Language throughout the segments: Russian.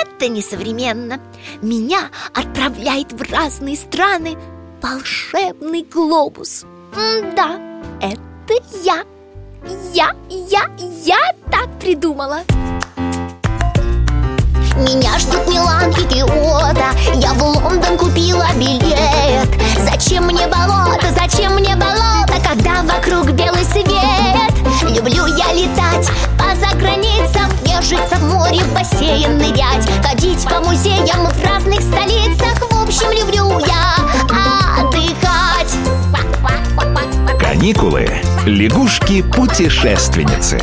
это несовременно. Меня отправляет в разные страны. Волшебный глобус. Да, это я. Я, я, я так придумала. Меня ждут Милан и Киото. Я в Лондон купила билет. Зачем мне болото, зачем мне болото Когда вокруг белый свет? Люблю я летать по заграницам Нежиться в море, в бассейн нырять Каникулы. Лягушки-путешественницы.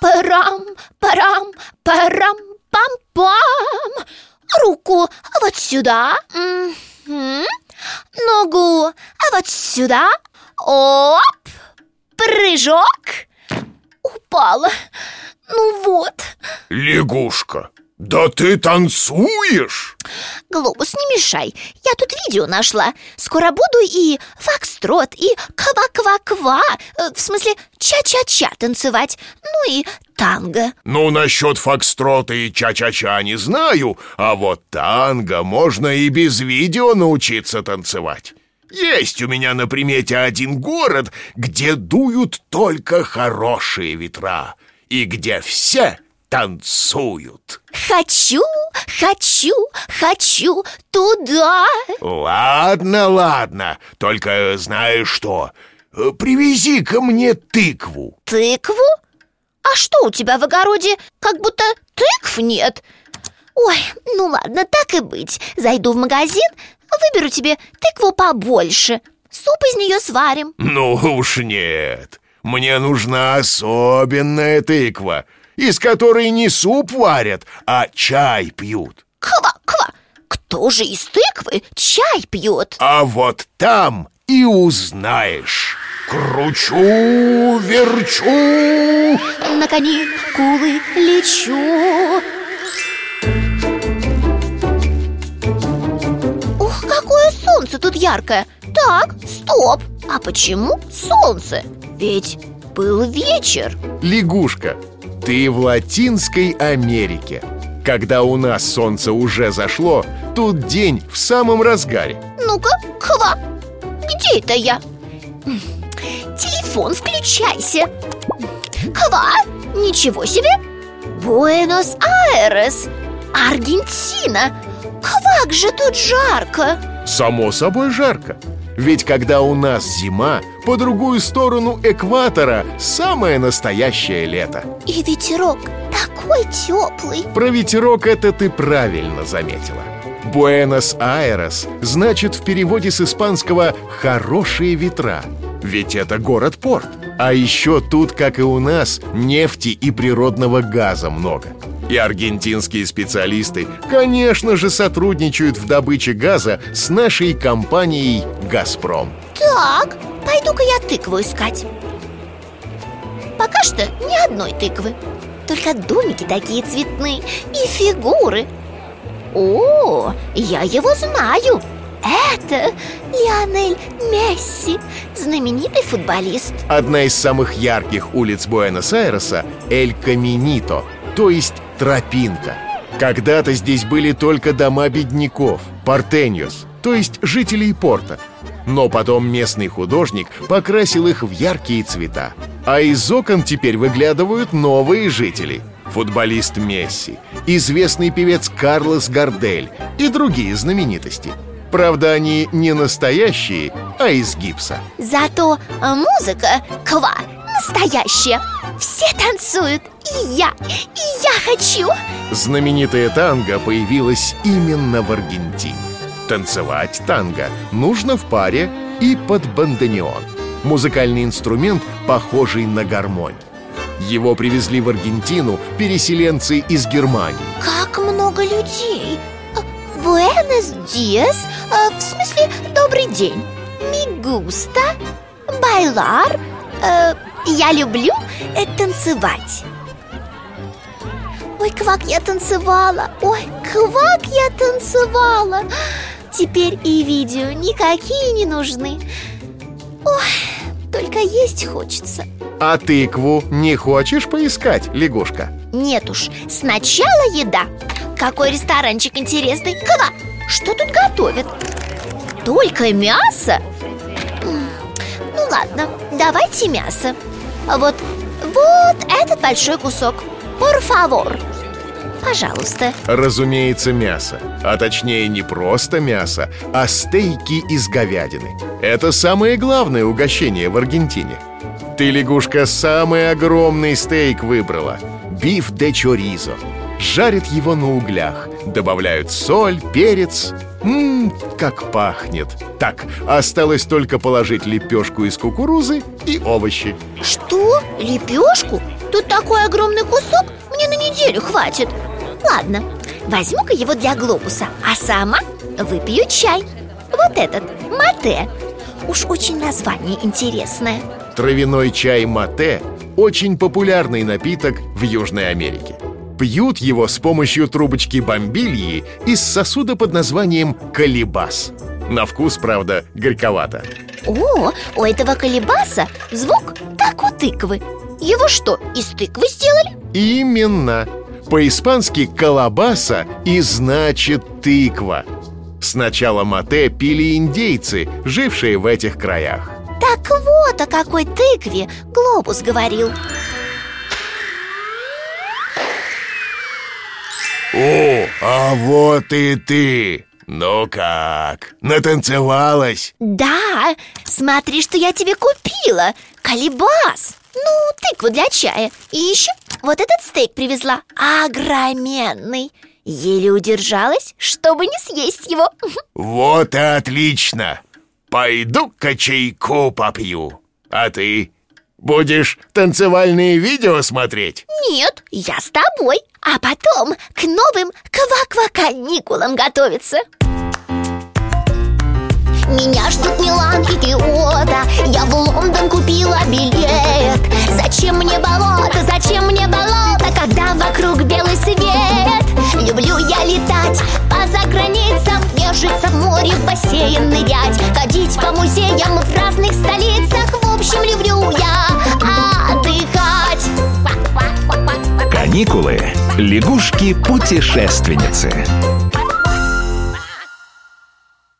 Парам, парам, парам, пам, пам Руку вот сюда Мгм. Ногу вот сюда Оп, прыжок Упала Ну вот, Лягушка, да ты танцуешь? Глобус, не мешай. Я тут видео нашла. Скоро буду и фокстрот, и ква-ква-ква э, В смысле ча-ча-ча танцевать. Ну и танго. Ну, насчет фокстрота и ча-ча-ча не знаю А вот танго можно и без видео научиться танцевать. Есть у меня на примете один город, где дуют только хорошие ветра И где все танцуют. Хочу, хочу, хочу туда. Ладно, ладно, только знаешь что? Э, Привези ко мне тыкву. Тыкву? А что у тебя в огороде? Как будто тыкв нет. Ой, ну ладно, так и быть. Зайду в магазин, выберу тебе тыкву побольше. Суп из нее сварим. Ну уж нет. Мне нужна особенная тыква Из которой не суп варят, а чай пьют. Ква-ква, кто же из тыквы чай пьет? А вот там и узнаешь. Кручу, верчу. На каникулы лечу. Ух, какое солнце тут яркое! Так, стоп! А почему солнце? Ведь был вечер. Лягушка, ты в Латинской Америке. Когда у нас солнце уже зашло Тут день в самом разгаре. Ну-ка, ква Где это я? Телефон включайся. Ква, ничего себе. Буэнос-Айрес Аргентина. Как же тут жарко? Само собой жарко Ведь когда у нас зима, по другую сторону экватора самое настоящее лето. И ветерок такой теплый. Про ветерок это ты правильно заметила. Буэнос-Айрес значит в переводе с испанского «хорошие ветра» Ведь это город-порт. А еще тут, как и у нас, нефти и природного газа много И аргентинские специалисты, конечно же, сотрудничают в добыче газа с нашей компанией «Газпром» Так, пойду-ка я тыкву искать. Пока что ни одной тыквы Только домики такие цветные и фигуры. О, я его знаю. Это Лионель Месси, знаменитый футболист. Одна из самых ярких улиц Буэнос-Айреса – Эль Каминито, то есть тропинка. Когда-то здесь были только дома бедняков – портеньос, то есть жителей порта. Но потом местный художник покрасил их в яркие цвета. А из окон теперь выглядывают новые жители – футболист Месси, известный певец Карлос Гардель и другие знаменитости. Правда, они не настоящие, а из гипса. Зато а, музыка, ква, настоящая Все танцуют, и я, и я хочу Знаменитая танго появилась именно в Аргентине. Танцевать танго нужно в паре и под бандонеон. Музыкальный инструмент, похожий на гармонь. Его привезли в Аргентину переселенцы из Германии. Как много людей А, В Буэнос диас, э, в смысле добрый день Мигуста, байлар, э, я люблю э, танцевать. Ой, квак, я танцевала! Ой, квак, я танцевала! Теперь и видео никакие не нужны. Ой, только есть хочется. А тыкву не хочешь поискать, лягушка? Нет уж, сначала еда. Какой ресторанчик интересный? Ква, что тут готовят? Только мясо? Ну ладно, давайте мясо Вот, вот этот большой кусок. Por favor. Пожалуйста. Разумеется, мясо. А точнее не просто мясо, а стейки из говядины. Это самое главное угощение в Аргентине. Ты, лягушка, самый огромный стейк выбрала. Биф де чоризо. Жарят его на углях. Добавляют соль, перец Ммм, как пахнет. Так, осталось только положить лепешку из кукурузы и овощи. Что? Лепешку? Тут такой огромный кусок? Мне на неделю хватит. Ладно, возьму-ка его для глобуса А сама выпью чай. Вот этот, мате. Уж очень название интересное. Травяной чай мате – очень популярный напиток в Южной Америке Пьют его с помощью трубочки бомбильи из сосуда под названием колебас На вкус, правда, горьковато. О, у этого колебаса звук как у тыквы. Его что, из тыквы сделали? Именно. По-испански «колобаса» и значит «тыква» Сначала мате пили индейцы, жившие в этих краях. Так вот о какой тыкве Глобус говорил О, а вот и ты! Ну как, натанцевалась? Да, смотри, что я тебе купила Колебас Ну, тыкву для чая И еще вот этот стейк привезла Огроменный Еле удержалась, чтобы не съесть его Вот и отлично! Пойду-ка чайку попью А ты? Будешь танцевальные видео смотреть? Нет, я с тобой. А потом к новым ква-ква-каникулам готовиться. Меня ждут Милан и Киото. Я в Лондон купила билет. Зачем мне болото, зачем мне болото Когда вокруг белый свет? Люблю я летать по заграницам Нежиться в море, в бассейн нырять Ходить по музеям Каникулы. Лягушки-путешественницы.